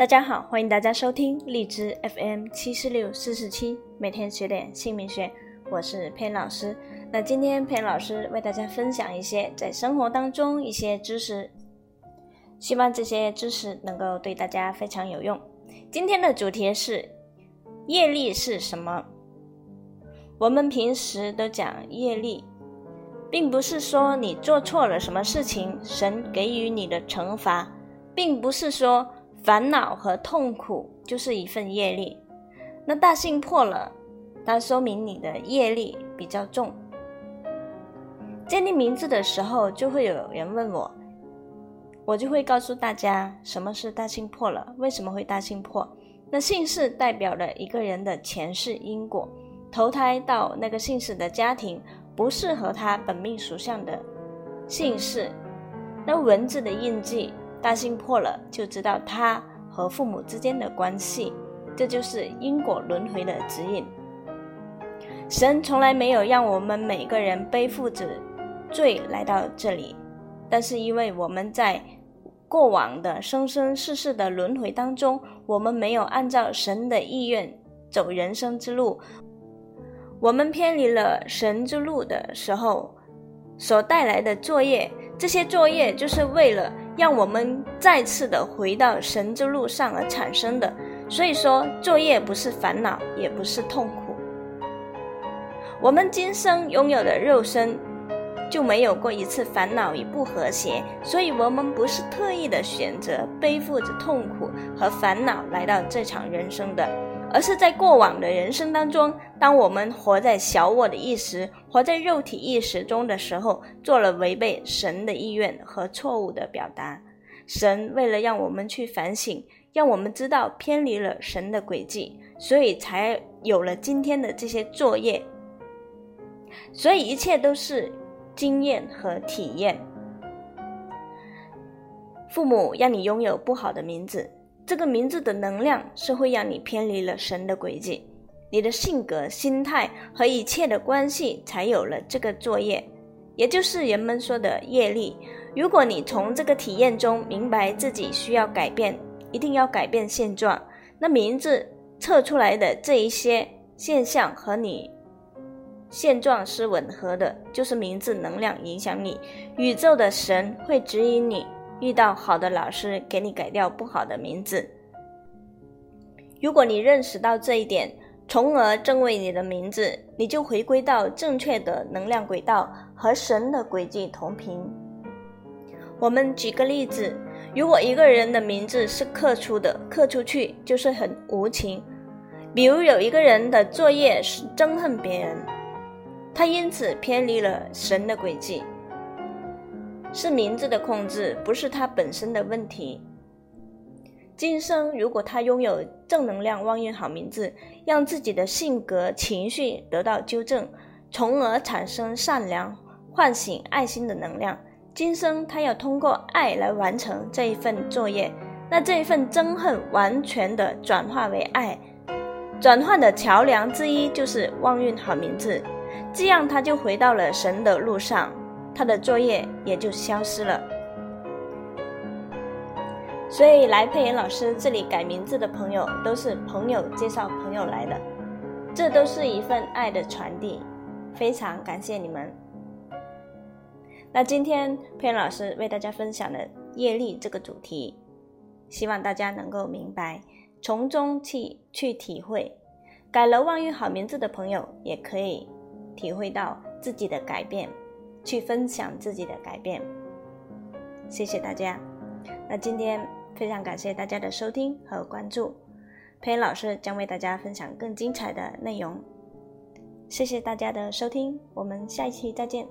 大家好，欢迎大家收听荔枝 FM 七四六四四七，每天学点姓名学，我是佩老师。那今天佩老师为大家分享一些在生活当中一些知识，希望这些知识能够对大家非常有用。今天的主题是业力是什么？我们平时都讲业力，并不是说你做错了什么事情，神给予你的惩罚，并不是说。烦恼和痛苦就是一份业力，那大姓破了，它说明你的业力比较重。建立名字的时候，就会有人问我，我就会告诉大家什么是大姓破了，为什么会大姓破？那姓氏代表了一个人的前世因果，投胎到那个姓氏的家庭，不适合他本命属相的姓氏，那文字的印记。大心破了，就知道他和父母之间的关系，这就是因果轮回的指引。神从来没有让我们每个人背负着罪来到这里，但是因为我们在过往的生生世世的轮回当中，我们没有按照神的意愿走人生之路，我们偏离了神之路的时候，所带来的作业，这些作业就是为了。让我们再次的回到神之路上而产生的，所以说作业不是烦恼，也不是痛苦。我们今生拥有的肉身，就没有过一次烦恼与不和谐，所以我们不是特意的选择背负着痛苦和烦恼来到这场人生的。而是在过往的人生当中，当我们活在小我的意识、活在肉体意识中的时候，做了违背神的意愿和错误的表达。神为了让我们去反省，让我们知道偏离了神的轨迹，所以才有了今天的这些作业。所以一切都是经验和体验。父母让你拥有不好的名字。这个名字的能量是会让你偏离了神的轨迹，你的性格、心态和一切的关系才有了这个作业，也就是人们说的业力。如果你从这个体验中明白自己需要改变，一定要改变现状，那名字测出来的这一些现象和你现状是吻合的，就是名字能量影响你，宇宙的神会指引你。遇到好的老师，给你改掉不好的名字。如果你认识到这一点，从而正位你的名字，你就回归到正确的能量轨道，和神的轨迹同频。我们举个例子，如果一个人的名字是刻出的，刻出去就是很无情。比如有一个人的作业是憎恨别人，他因此偏离了神的轨迹。是名字的控制，不是他本身的问题。今生如果他拥有正能量旺运好名字，让自己的性格情绪得到纠正，从而产生善良、唤醒爱心的能量。今生他要通过爱来完成这一份作业，那这一份憎恨完全的转化为爱，转换的桥梁之一就是旺运好名字，这样他就回到了神的路上。他的作业也就消失了，所以来佩妍老师这里改名字的朋友都是朋友介绍朋友来的，这都是一份爱的传递，非常感谢你们。那今天佩妍老师为大家分享的业力这个主题，希望大家能够明白，从中去去体会。改了万运好名字的朋友也可以体会到自己的改变。去分享自己的改变，谢谢大家。那今天非常感谢大家的收听和关注，佩恩老师将为大家分享更精彩的内容。谢谢大家的收听，我们下一期再见。